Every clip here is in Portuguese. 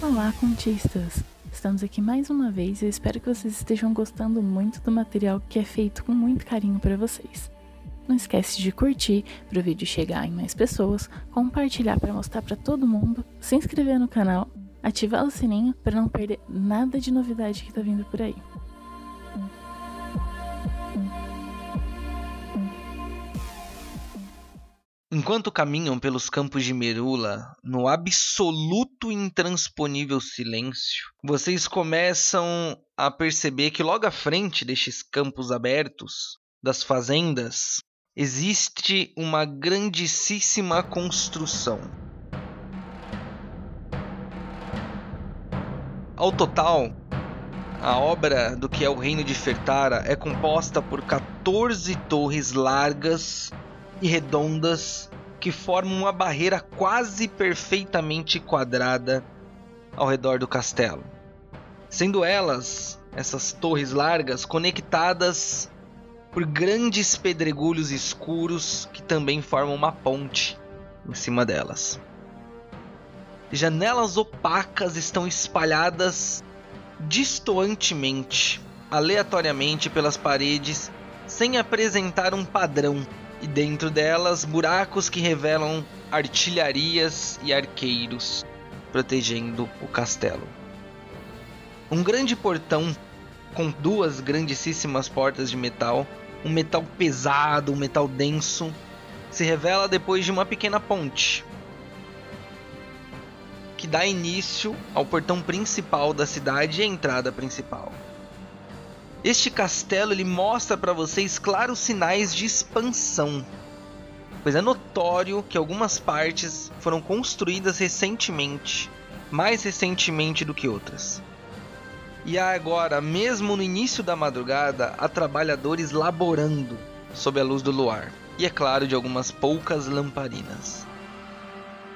Olá, contistas! Estamos aqui mais uma vez e eu espero que vocês estejam gostando muito do material que é feito com muito carinho para vocês. Não esquece de curtir para o vídeo chegar em mais pessoas, compartilhar para mostrar para todo mundo, se inscrever no canal, ativar o sininho para não perder nada de novidade que está vindo por aí. Enquanto caminham pelos campos de Merula, no absoluto intransponível silêncio, vocês começam a perceber que logo à frente destes campos abertos, das fazendas, existe uma grandíssima construção. Ao total, a obra do que é o Reino de Fertara é composta por 14 torres largas e redondas que formam uma barreira quase perfeitamente quadrada ao redor do castelo. Sendo elas, essas torres largas, conectadas por grandes pedregulhos escuros que também formam uma ponte em cima delas. Janelas opacas estão espalhadas distoantemente, aleatoriamente pelas paredes, sem apresentar um padrão e dentro delas buracos que revelam artilharias e arqueiros protegendo o castelo. Um grande portão com duas grandíssimas portas de metal, um metal pesado, um metal denso, se revela depois de uma pequena ponte que dá início ao portão principal da cidade e a entrada principal. Este castelo ele mostra para vocês claros sinais de expansão, pois é notório que algumas partes foram construídas recentemente, mais recentemente do que outras. E agora, mesmo no início da madrugada, há trabalhadores laborando sob a luz do luar, e é claro, de algumas poucas lamparinas.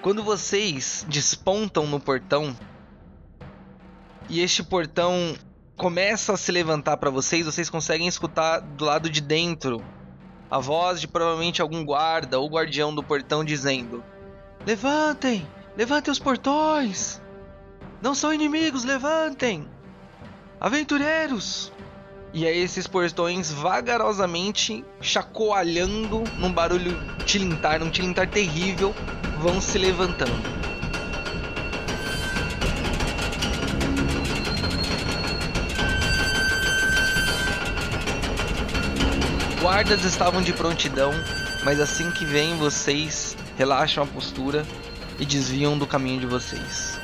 Quando vocês despontam no portão, e este portão começa a se levantar para vocês, vocês conseguem escutar do lado de dentro a voz de provavelmente algum guarda ou guardião do portão dizendo: Levantem! Levantem os portões! Não são inimigos, levantem! Aventureiros! E aí esses portões vagarosamente chacoalhando num barulho tilintar, num tilintar terrível, vão se levantando. Guardas estavam de prontidão, mas assim que vêm vocês relaxam a postura e desviam do caminho de vocês.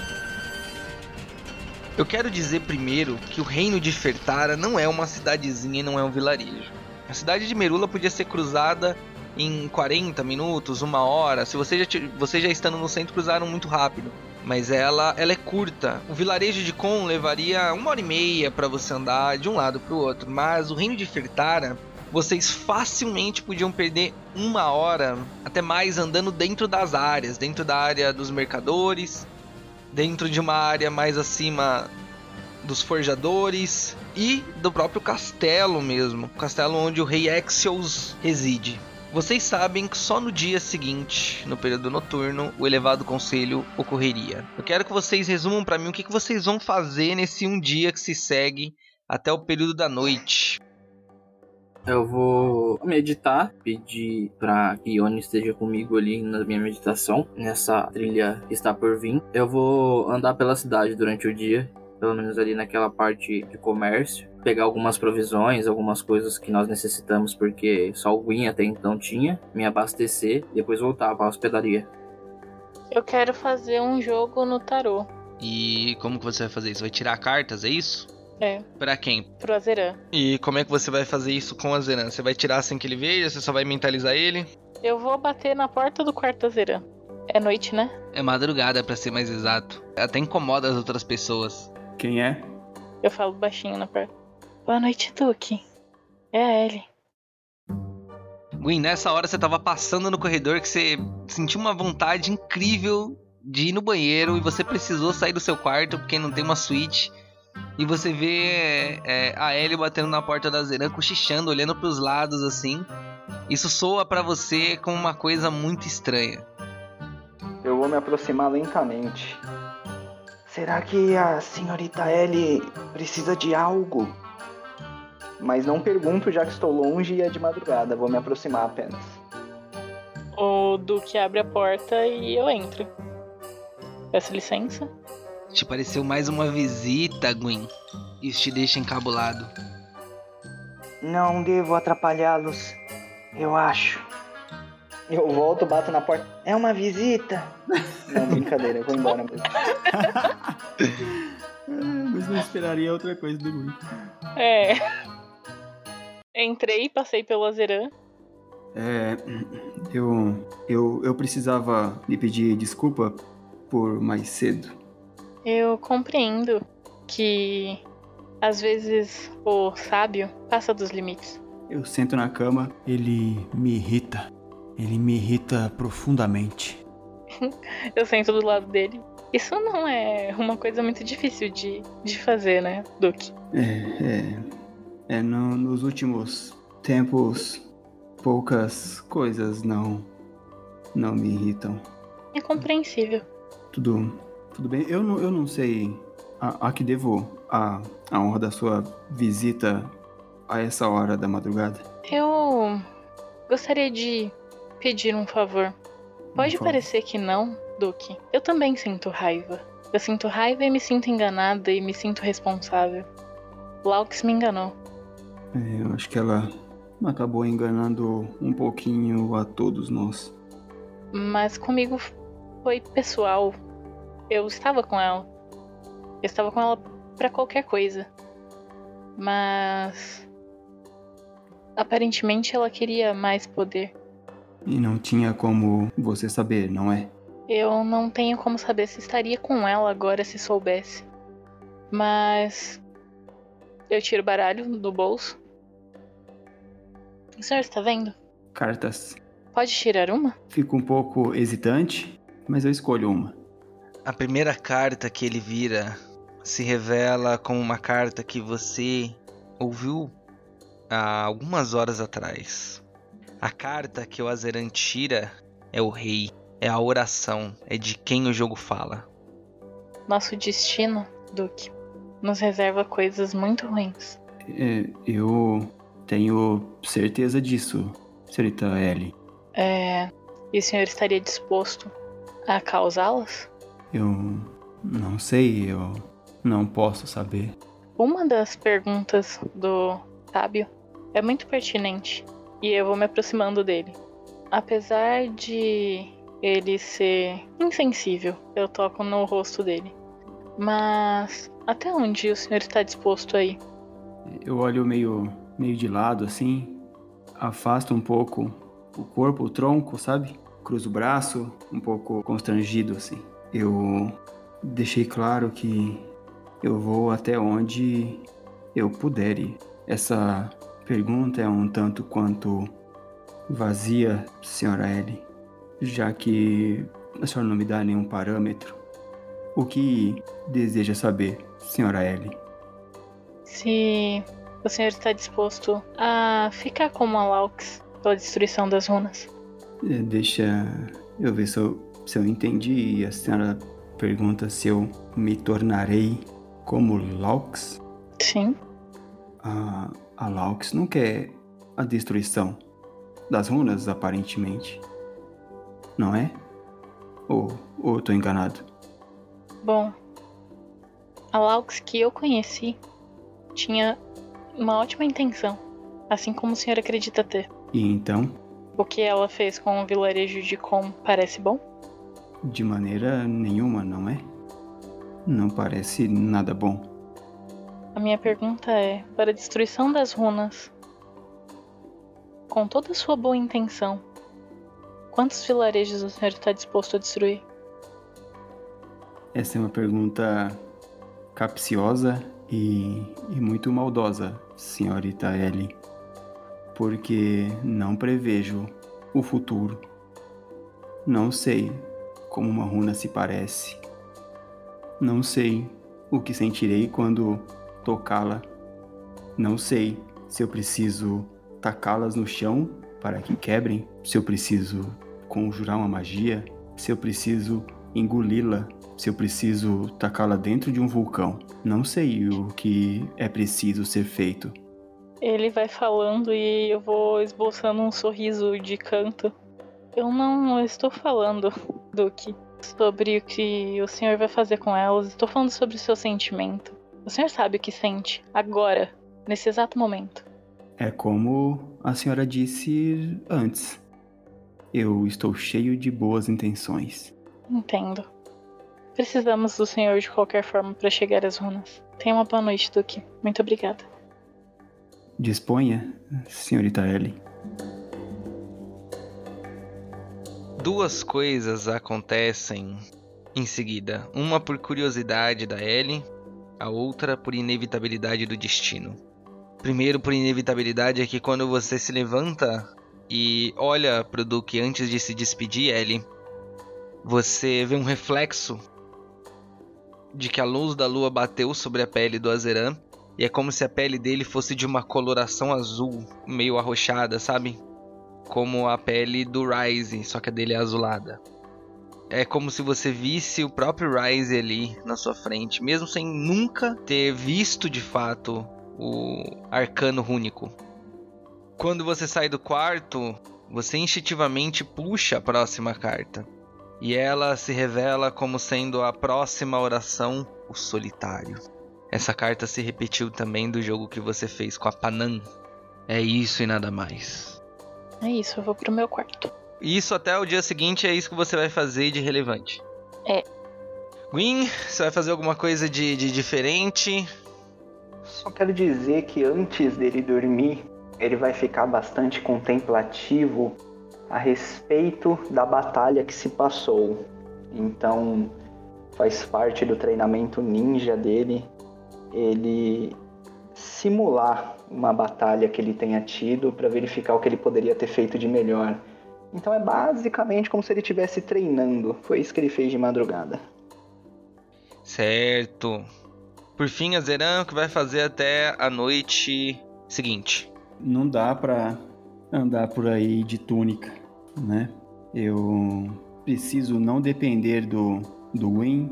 Eu quero dizer primeiro que o reino de Fertara não é uma cidadezinha e não é um vilarejo. A cidade de Merula podia ser cruzada em 40 minutos, uma hora. Se você já, você já estando no centro, cruzaram muito rápido. Mas ela, ela é curta. O vilarejo de Con levaria uma hora e meia para você andar de um lado para o outro. Mas o reino de Fertara vocês facilmente podiam perder uma hora, até mais, andando dentro das áreas, dentro da área dos mercadores, dentro de uma área mais acima dos forjadores e do próprio castelo mesmo, o castelo onde o rei Exios reside. Vocês sabem que só no dia seguinte, no período noturno, o elevado conselho ocorreria. Eu quero que vocês resumam para mim o que, vocês vão fazer nesse um dia que se segue até o período da noite. Eu vou meditar, pedir para que Ione esteja comigo ali na minha meditação, nessa trilha que está por vir. Eu vou andar pela cidade durante o dia, pelo menos ali naquela parte de comércio, pegar algumas provisões, algumas coisas que nós necessitamos, porque só o Gwyn até então tinha, me abastecer e depois voltar para a hospedaria. Eu quero fazer um jogo no tarô. E como que você vai fazer isso? Vai tirar cartas, é isso? É. Pra quem? Pro Azeran. E como é que você vai fazer isso com o Azeran? Você vai tirar sem que ele veja? Você só vai mentalizar ele? Eu vou bater na porta do quarto do Azeran. É noite, né? É madrugada, para ser mais exato. Até incomoda as outras pessoas. Quem é? Eu falo baixinho na porta. Boa noite, Duque. É a Ellie. Gwen, nessa hora você tava passando no corredor que você sentiu uma vontade incrível de ir no banheiro e você precisou sair do seu quarto porque não tem uma suíte. E você vê é, a Ellie batendo na porta da Zeran, cochichando, olhando para os lados assim. Isso soa para você como uma coisa muito estranha. Eu vou me aproximar lentamente, Será que a senhorita Ellie precisa de algo? Mas não pergunto, já que estou longe e é de madrugada. Vou me aproximar apenas. O Duque abre a porta e eu entro. Peço licença. Te pareceu mais uma visita, Gwen. Isso te deixa encabulado. Não devo atrapalhá-los, eu acho. Eu volto, bato na porta. É uma visita? Não, brincadeira, eu vou embora mesmo. Mas não esperaria outra coisa do Gui. É. Entrei, passei pelo Azeran. É, eu, eu, eu precisava lhe pedir desculpa por mais cedo. Eu compreendo que às vezes o sábio passa dos limites. Eu sento na cama, ele me irrita. Ele me irrita profundamente. Eu sento do lado dele. Isso não é uma coisa muito difícil de, de fazer, né, Duque? É, é, é no- nos últimos tempos, poucas coisas não, não me irritam. É compreensível. Tudo, tudo bem. Eu não, eu não sei a, a que devo a, a honra da sua visita a essa hora da madrugada. Eu gostaria de pedir um favor. Pode favor. parecer que não, Duque. Eu também sinto raiva. Eu sinto raiva e me sinto enganada e me sinto responsável. Laux me enganou. É, eu acho que ela acabou enganando um pouquinho a todos nós. Mas comigo foi pessoal. Eu estava com ela. Eu estava com ela pra qualquer coisa. Mas. Aparentemente ela queria mais poder. E não tinha como você saber, não é? Eu não tenho como saber se estaria com ela agora se soubesse. Mas. Eu tiro o baralho do bolso. O senhor está vendo? Cartas. Pode tirar uma? Fico um pouco hesitante, mas eu escolho uma. A primeira carta que ele vira se revela como uma carta que você ouviu há algumas horas atrás. A carta que o Azeran tira é o rei, é a oração, é de quem o jogo fala. Nosso destino, Duque, nos reserva coisas muito ruins. É, eu tenho certeza disso, senhorita Ellie. É. E o senhor estaria disposto a causá-las? Eu não sei, eu não posso saber. Uma das perguntas do sábio é muito pertinente e eu vou me aproximando dele. Apesar de ele ser insensível, eu toco no rosto dele. Mas até onde o senhor está disposto a ir? Eu olho meio, meio de lado assim, afasto um pouco o corpo, o tronco, sabe? Cruzo o braço, um pouco constrangido assim. Eu deixei claro que eu vou até onde eu puder ir. Essa pergunta é um tanto quanto vazia, senhora Ellie, já que a senhora não me dá nenhum parâmetro. O que deseja saber, senhora Ellie? Se o senhor está disposto a ficar como a Laux pela destruição das runas. É, Deixa eu ver se eu, se eu entendi. A senhora pergunta se eu me tornarei como Laux? Sim. A, a Laux não quer a destruição das runas, aparentemente. Não é? Ou, ou eu tô enganado? Bom, a Laux que eu conheci tinha uma ótima intenção, assim como o senhor acredita ter. E então, O que ela fez com o vilarejo de Com parece bom? De maneira nenhuma, não é? Não parece nada bom. A minha pergunta é: para a destruição das runas, com toda a sua boa intenção, quantos vilarejos o senhor está disposto a destruir? Essa é uma pergunta capciosa e, e muito maldosa, senhorita Ellie. Porque não prevejo o futuro. Não sei como uma runa se parece. Não sei o que sentirei quando tocá-la. Não sei se eu preciso tacá-las no chão para que quebrem, se eu preciso conjurar uma magia, se eu preciso engoli-la se eu preciso tacá-la dentro de um vulcão. Não sei o que é preciso ser feito. Ele vai falando e eu vou esboçando um sorriso de canto. Eu não estou falando, Duque, sobre o que o senhor vai fazer com elas. Estou falando sobre o seu sentimento. O senhor sabe o que sente, agora, nesse exato momento. É como a senhora disse antes. Eu estou cheio de boas intenções. Entendo. Precisamos do senhor de qualquer forma para chegar às runas. Tenha uma boa noite, Duque. Muito obrigada. Disponha, senhorita Ellie. Duas coisas acontecem em seguida. Uma por curiosidade da Ellie, a outra por inevitabilidade do destino. Primeiro, por inevitabilidade, é que quando você se levanta e olha pro Duque antes de se despedir, Ellie, você vê um reflexo de que a luz da lua bateu sobre a pele do Azeran e é como se a pele dele fosse de uma coloração azul, meio arroxada, sabe? Como a pele do Ryze, só que a dele é azulada. É como se você visse o próprio Ryze ali na sua frente, mesmo sem nunca ter visto de fato o arcano rúnico. Quando você sai do quarto, você instintivamente puxa a próxima carta. E ela se revela como sendo a próxima oração, o solitário. Essa carta se repetiu também do jogo que você fez com a Panam. É isso e nada mais. É isso, eu vou pro meu quarto. Isso até o dia seguinte é isso que você vai fazer de relevante. É. Gwyn, você vai fazer alguma coisa de, de diferente? Só quero dizer que antes dele dormir, ele vai ficar bastante contemplativo a respeito da batalha que se passou. Então, faz parte do treinamento ninja dele ele simular uma batalha que ele tenha tido para verificar o que ele poderia ter feito de melhor. Então é basicamente como se ele estivesse treinando. Foi isso que ele fez de madrugada. Certo. Por fim, a Zeran que vai fazer até a noite seguinte. Não dá pra andar por aí de túnica, né? Eu preciso não depender do, do Win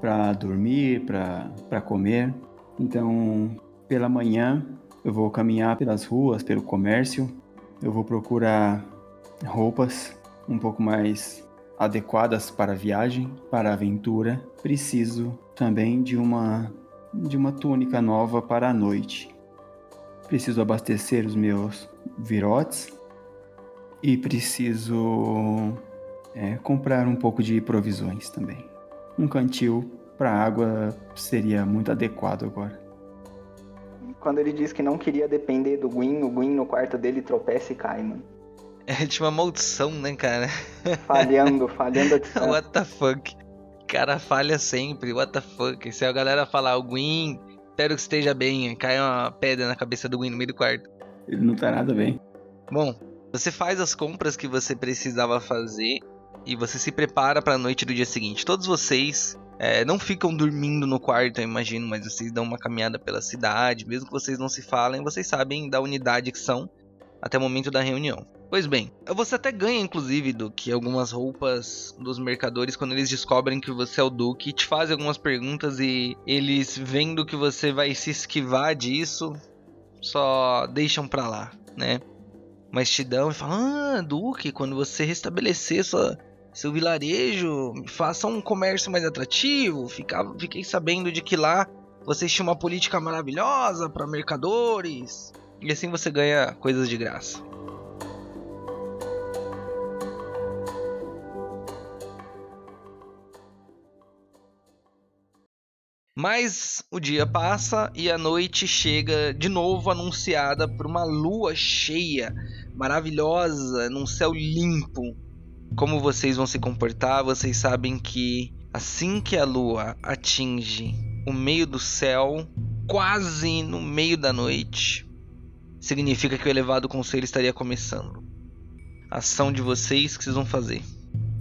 para dormir, para comer. Então, pela manhã, eu vou caminhar pelas ruas, pelo comércio. Eu vou procurar roupas um pouco mais adequadas para a viagem, para a aventura. Preciso também de uma de uma túnica nova para a noite. Preciso abastecer os meus virotes e preciso é, comprar um pouco de provisões também. Um cantil para água seria muito adequado agora. Quando ele diz que não queria depender do Gwyn, o Gwyn no quarto dele tropeça e cai, mano. É tipo uma maldição, né, cara? Falhando, falhando a distância. What the fuck? O cara falha sempre, what the fuck? Se a galera falar, o Gwyn, espero que esteja bem, cai uma pedra na cabeça do Gwyn no meio do quarto. Ele não tá nada bem. Bom, você faz as compras que você precisava fazer e você se prepara para a noite do dia seguinte. Todos vocês é, não ficam dormindo no quarto, eu imagino, mas vocês dão uma caminhada pela cidade, mesmo que vocês não se falem, vocês sabem da unidade que são até o momento da reunião. Pois bem, você até ganha, inclusive, do que algumas roupas dos mercadores quando eles descobrem que você é o Duque, te fazem algumas perguntas e eles vendo que você vai se esquivar disso, só deixam pra lá, né? Mas te dão e falam: Ah, Duque, quando você restabelecer sua, seu vilarejo, faça um comércio mais atrativo. Ficava, fiquei sabendo de que lá vocês tinham uma política maravilhosa para mercadores. E assim você ganha coisas de graça. Mas o dia passa e a noite chega de novo anunciada por uma lua cheia, maravilhosa, num céu limpo, como vocês vão se comportar, vocês sabem que assim que a lua atinge o meio do céu, quase no meio da noite, significa que o elevado conselho estaria começando. A ação de vocês que vocês vão fazer.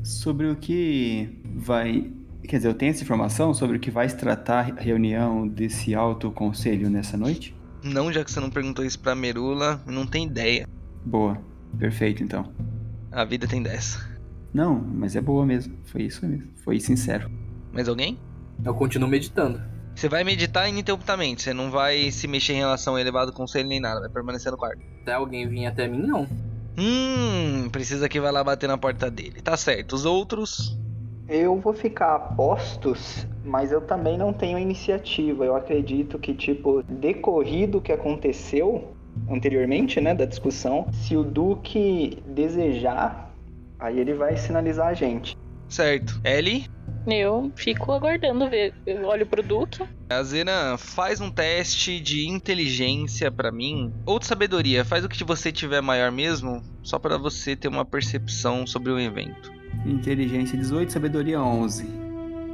Sobre o que vai. Quer dizer, eu tenho essa informação sobre o que vai se tratar a reunião desse alto conselho nessa noite? Não, já que você não perguntou isso pra Merula, não tem ideia. Boa, perfeito então. A vida tem dessa. Não, mas é boa mesmo. Foi isso mesmo. Foi sincero. Mais alguém? Eu continuo meditando. Você vai meditar ininterruptamente, você não vai se mexer em relação ao elevado conselho nem nada, vai permanecer no quarto. Até alguém vir até mim, não. Hum, precisa que vai lá bater na porta dele. Tá certo. Os outros. Eu vou ficar a postos, mas eu também não tenho iniciativa. Eu acredito que, tipo, decorrido o que aconteceu anteriormente, né, da discussão, se o Duque desejar, aí ele vai sinalizar a gente. Certo. Ellie? Eu fico aguardando ver. Eu olho pro Duque. A Zena faz um teste de inteligência pra mim. Ou de sabedoria. Faz o que você tiver maior mesmo. Só pra você ter uma percepção sobre o evento. Inteligência 18, sabedoria 11.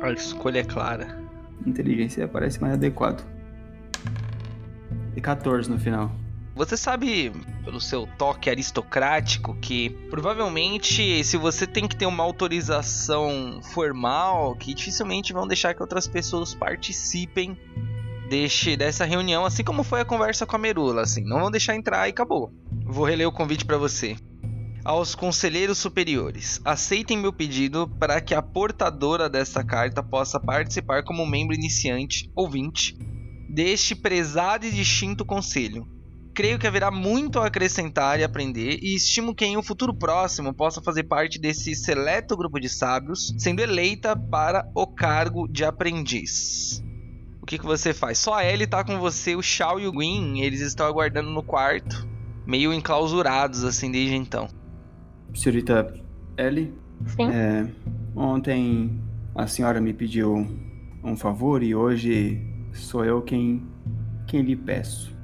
A escolha é clara. Inteligência parece mais adequado. E 14 no final. Você sabe, pelo seu toque aristocrático, que provavelmente se você tem que ter uma autorização formal, que dificilmente vão deixar que outras pessoas participem deste, dessa reunião, assim como foi a conversa com a Merula, assim, não vão deixar entrar e acabou. Vou reler o convite para você. Aos conselheiros superiores, aceitem meu pedido para que a portadora dessa carta possa participar como membro iniciante, ouvinte, deste prezado e distinto conselho creio que haverá muito a acrescentar e aprender, e estimo que em um futuro próximo possa fazer parte desse seleto grupo de sábios, sendo eleita para o cargo de aprendiz. O que, que você faz? Só a Ellie tá com você, o Shao e o Gwyn, eles estão aguardando no quarto, meio enclausurados assim desde então. Senhorita Ellie? Sim. É, ontem a senhora me pediu um favor e hoje sou eu quem, quem lhe peço.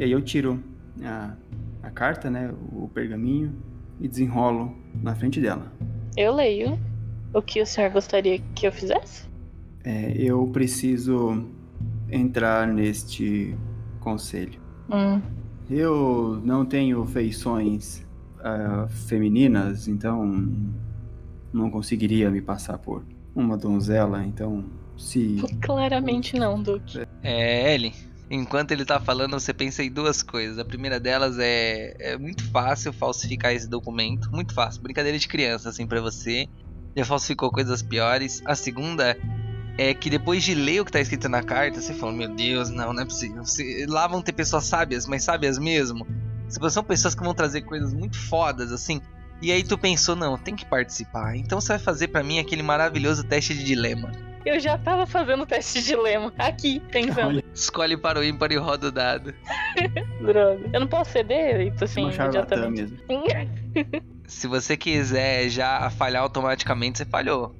E aí eu tiro a, a carta, né, o pergaminho, e desenrolo na frente dela. Eu leio. O que o senhor gostaria que eu fizesse? É, eu preciso entrar neste conselho. Hum. Eu não tenho feições uh, femininas, então não conseguiria me passar por uma donzela, então se... Claramente não, Duque. É, Ellie, Enquanto ele tá falando, você pensa em duas coisas. A primeira delas é, é muito fácil falsificar esse documento. Muito fácil. Brincadeira de criança, assim, para você. Já falsificou coisas piores. A segunda é que depois de ler o que tá escrito na carta, você fala: Meu Deus, não, não é possível. Você, lá vão ter pessoas sábias, mas sábias mesmo. São pessoas que vão trazer coisas muito fodas, assim. E aí tu pensou: Não, tem que participar. Então você vai fazer para mim aquele maravilhoso teste de dilema. Eu já tava fazendo o teste de dilema. Aqui, pensando. Olha. Escolhe para o ímpar e roda o dado. Droga. Eu não posso ceder, então assim, imediatamente. Mesmo. Se você quiser já falhar automaticamente, você falhou.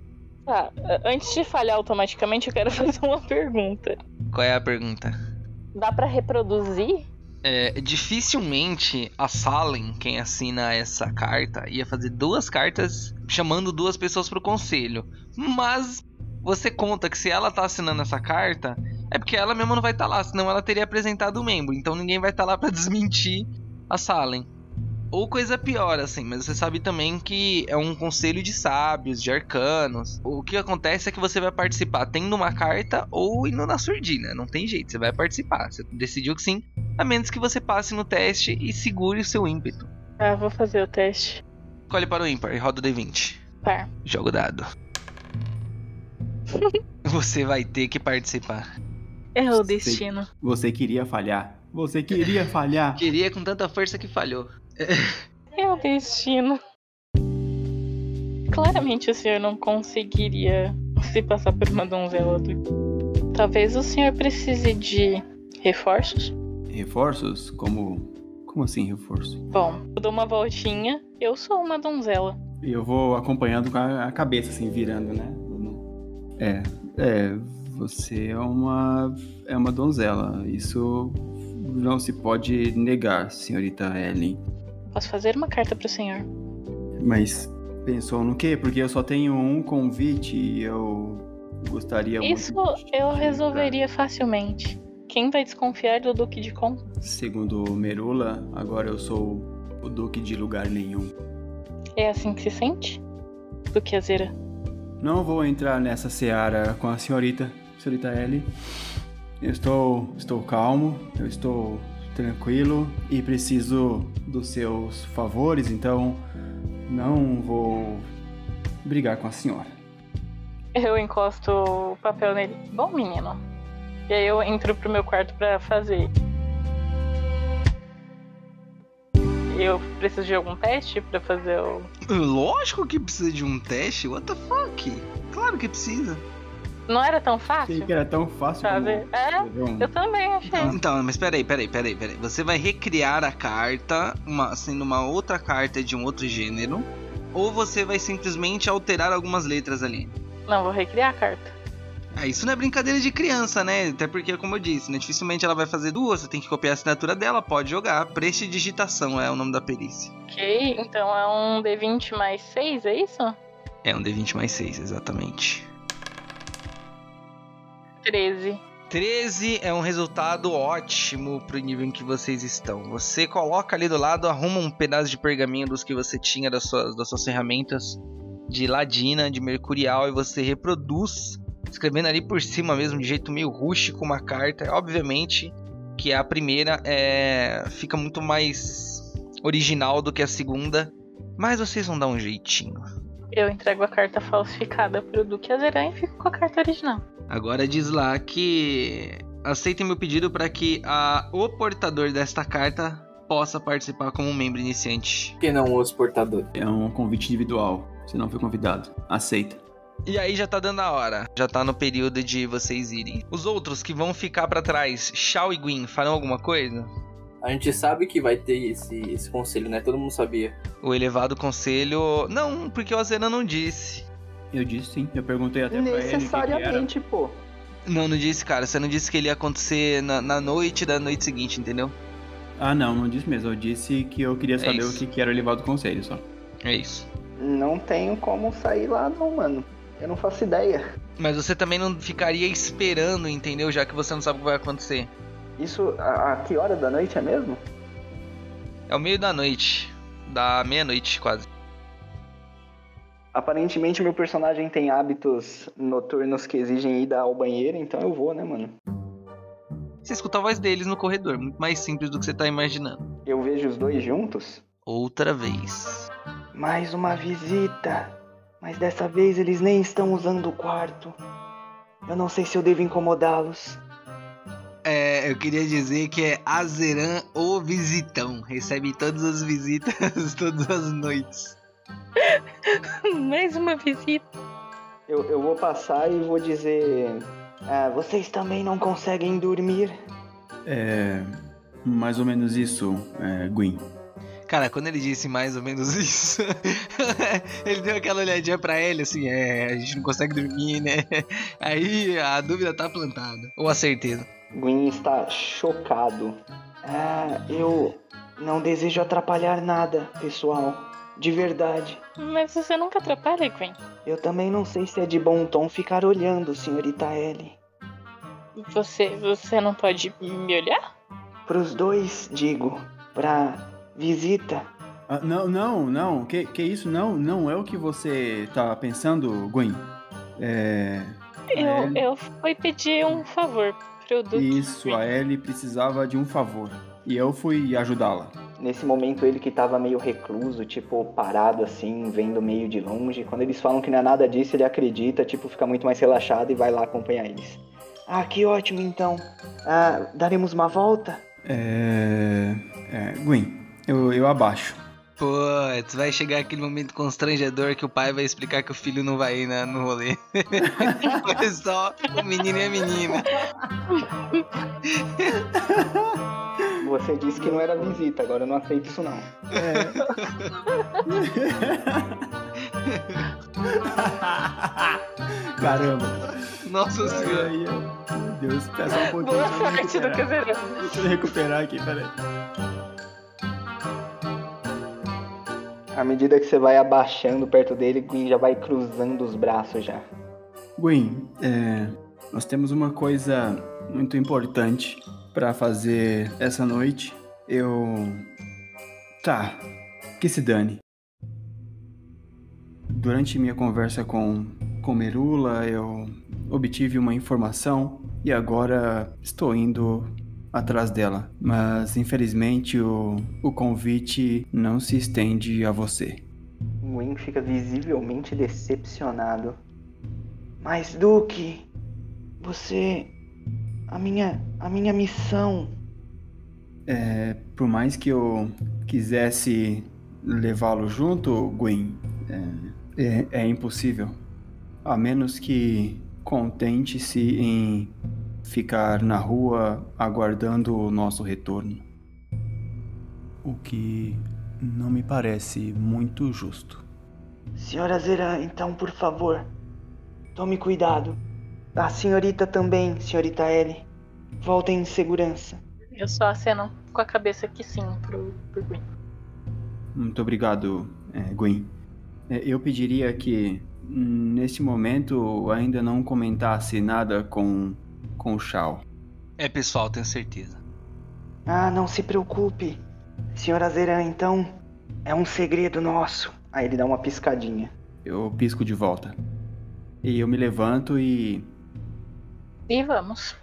Tá, antes de falhar automaticamente, eu quero fazer uma pergunta. Qual é a pergunta? Dá para reproduzir? É, dificilmente a Salem, quem assina essa carta, ia fazer duas cartas chamando duas pessoas pro conselho. Mas você conta que se ela tá assinando essa carta, é porque ela mesma não vai estar tá lá, senão ela teria apresentado o membro. Então ninguém vai estar tá lá para desmentir a Salem. Ou coisa pior, assim, mas você sabe também que é um conselho de sábios, de arcanos. O que acontece é que você vai participar tendo uma carta ou indo na surdina. Não tem jeito, você vai participar. Você decidiu que sim, a menos que você passe no teste e segure o seu ímpeto. Ah, vou fazer o teste. Escolhe para o ímpar e roda o D20. Par. Jogo dado. Você vai ter que participar. É o destino. Você queria falhar. Você queria falhar. Queria com tanta força que falhou. É o destino. Claramente o senhor não conseguiria se passar por uma donzela. Talvez o senhor precise de reforços. Reforços? Como. Como assim reforço? Bom, eu dou uma voltinha, eu sou uma donzela. E eu vou acompanhando com a cabeça, assim, virando, né? É, é, você é uma é uma donzela. Isso não se pode negar, senhorita Ellen. Posso fazer uma carta para o senhor? Mas pensou no quê? Porque eu só tenho um convite e eu gostaria Isso muito. Isso eu resolveria facilmente. Quem vai desconfiar do Duque de Com? Segundo Merula, agora eu sou o Duque de lugar nenhum. É assim que se sente? Duque Azera? Não vou entrar nessa seara com a senhorita, senhorita Ellie. Eu estou, estou calmo, eu estou tranquilo e preciso dos seus favores, então não vou brigar com a senhora. Eu encosto o papel nele. Bom, menino. E aí eu entro pro meu quarto pra fazer. Eu preciso de algum teste pra fazer o. Lógico que precisa de um teste. What the fuck? Claro que precisa. Não era tão Achei fácil? que era tão fácil Sabe? como É, um- eu também achei. Então, mas peraí, peraí, peraí, peraí. Você vai recriar a carta, uma, sendo uma outra carta de um outro gênero, ou você vai simplesmente alterar algumas letras ali? Não, vou recriar a carta. Ah, isso não é brincadeira de criança, né? Até porque, como eu disse, né? dificilmente ela vai fazer duas, você tem que copiar a assinatura dela, pode jogar. Prestidigitação é o nome da perícia. Ok, então é um D20 mais 6, é isso? É um D20 mais 6, exatamente. 13. 13 é um resultado ótimo pro nível em que vocês estão. Você coloca ali do lado, arruma um pedaço de pergaminho dos que você tinha das suas, das suas ferramentas de ladina, de mercurial, e você reproduz, escrevendo ali por cima mesmo, de jeito meio rústico, uma carta. Obviamente que a primeira é fica muito mais original do que a segunda, mas vocês vão dar um jeitinho. Eu entrego a carta falsificada pro Duque Azeran e fico com a carta original. Agora diz lá que aceitem meu pedido para que a, o portador desta carta possa participar como um membro iniciante. Por que não os portadores? É um convite individual. Você não foi convidado. Aceita. E aí já tá dando a hora, já tá no período de vocês irem. Os outros que vão ficar para trás, Shao e Gwyn, farão alguma coisa? A gente sabe que vai ter esse, esse conselho, né? Todo mundo sabia. O elevado conselho. Não, porque o Azena não disse. Eu disse sim. Eu perguntei até pra ele o. Necessariamente, pô. Não, não disse, cara. Você não disse que ele ia acontecer na, na noite da noite seguinte, entendeu? Ah, não, não disse mesmo. Eu disse que eu queria saber o isso. que, que era o elevado conselho só. É isso. Não tenho como sair lá não, mano. Eu não faço ideia. Mas você também não ficaria esperando, entendeu? Já que você não sabe o que vai acontecer. Isso, a, a que hora da noite é mesmo? É o meio da noite. Da meia-noite, quase. Aparentemente meu personagem tem hábitos noturnos que exigem ida ao banheiro, então eu vou, né, mano? Você escuta a voz deles no corredor, muito mais simples do que você tá imaginando. Eu vejo os dois juntos. Outra vez. Mais uma visita. Mas dessa vez eles nem estão usando o quarto. Eu não sei se eu devo incomodá-los. É, eu queria dizer que é Azeran o Visitão. Recebe todas as visitas, todas as noites. Mais uma visita. Eu, eu vou passar e vou dizer. Ah, vocês também não conseguem dormir? É. Mais ou menos isso, é, Gwyn. Cara, quando ele disse mais ou menos isso, ele deu aquela olhadinha pra ele, assim, é, a gente não consegue dormir, né? Aí a dúvida tá plantada. Ou a certeza. Gwyn está chocado. Ah, eu não desejo atrapalhar nada, pessoal. De verdade. Mas você nunca atrapalha, Gwen. Eu também não sei se é de bom tom ficar olhando, senhorita Ellie. Você, você não pode me olhar? Pros dois, digo. Pra visita. Ah, não, não, não. Que, que isso? Não, não é o que você tá pensando, Gwen. É. Eu, eu fui pedir um favor pro Duque. Isso, a Ellie precisava de um favor. E eu fui ajudá-la. Nesse momento ele que tava meio recluso, tipo, parado assim, vendo meio de longe. Quando eles falam que não é nada disso, ele acredita, tipo, fica muito mais relaxado e vai lá acompanhar eles. Ah, que ótimo então. Ah, daremos uma volta? É. é Gwen, eu, eu abaixo. Putz, vai chegar aquele momento constrangedor que o pai vai explicar que o filho não vai ir na- no rolê. Foi só o menino e a menina. Você disse que não era visita, agora eu não aceito isso não. Caramba. Nossa senhora. Ai, ai, Meu Deus, peça um pouquinho. Boa deixa eu sorte, Azeran. Deixa eu recuperar aqui, peraí. À medida que você vai abaixando perto dele, Gwyn já vai cruzando os braços já. Gwen, é, nós temos uma coisa muito importante pra fazer essa noite. Eu. Tá, que se dane. Durante minha conversa com, com Merula, eu obtive uma informação e agora estou indo atrás dela. Mas infelizmente o, o convite não se estende a você. Gwyn fica visivelmente decepcionado. Mas, Duque, você. A minha. A minha missão. É, por mais que eu quisesse levá-lo junto, Gwen, é, é, é impossível. A menos que contente-se em ficar na rua aguardando o nosso retorno. O que não me parece muito justo. Senhora Zera, então, por favor, tome cuidado. A senhorita também, senhorita Ellie. Voltem em segurança. Eu só aceno com a cabeça que sim pro, pro Gwen. Muito obrigado, é, Gwen. É, eu pediria que, nesse momento, ainda não comentasse nada com, com o Shao. É, pessoal, tenho certeza. Ah, não se preocupe. Senhora Zeran, então, é um segredo nosso. Aí ele dá uma piscadinha. Eu pisco de volta. E eu me levanto e E vamos.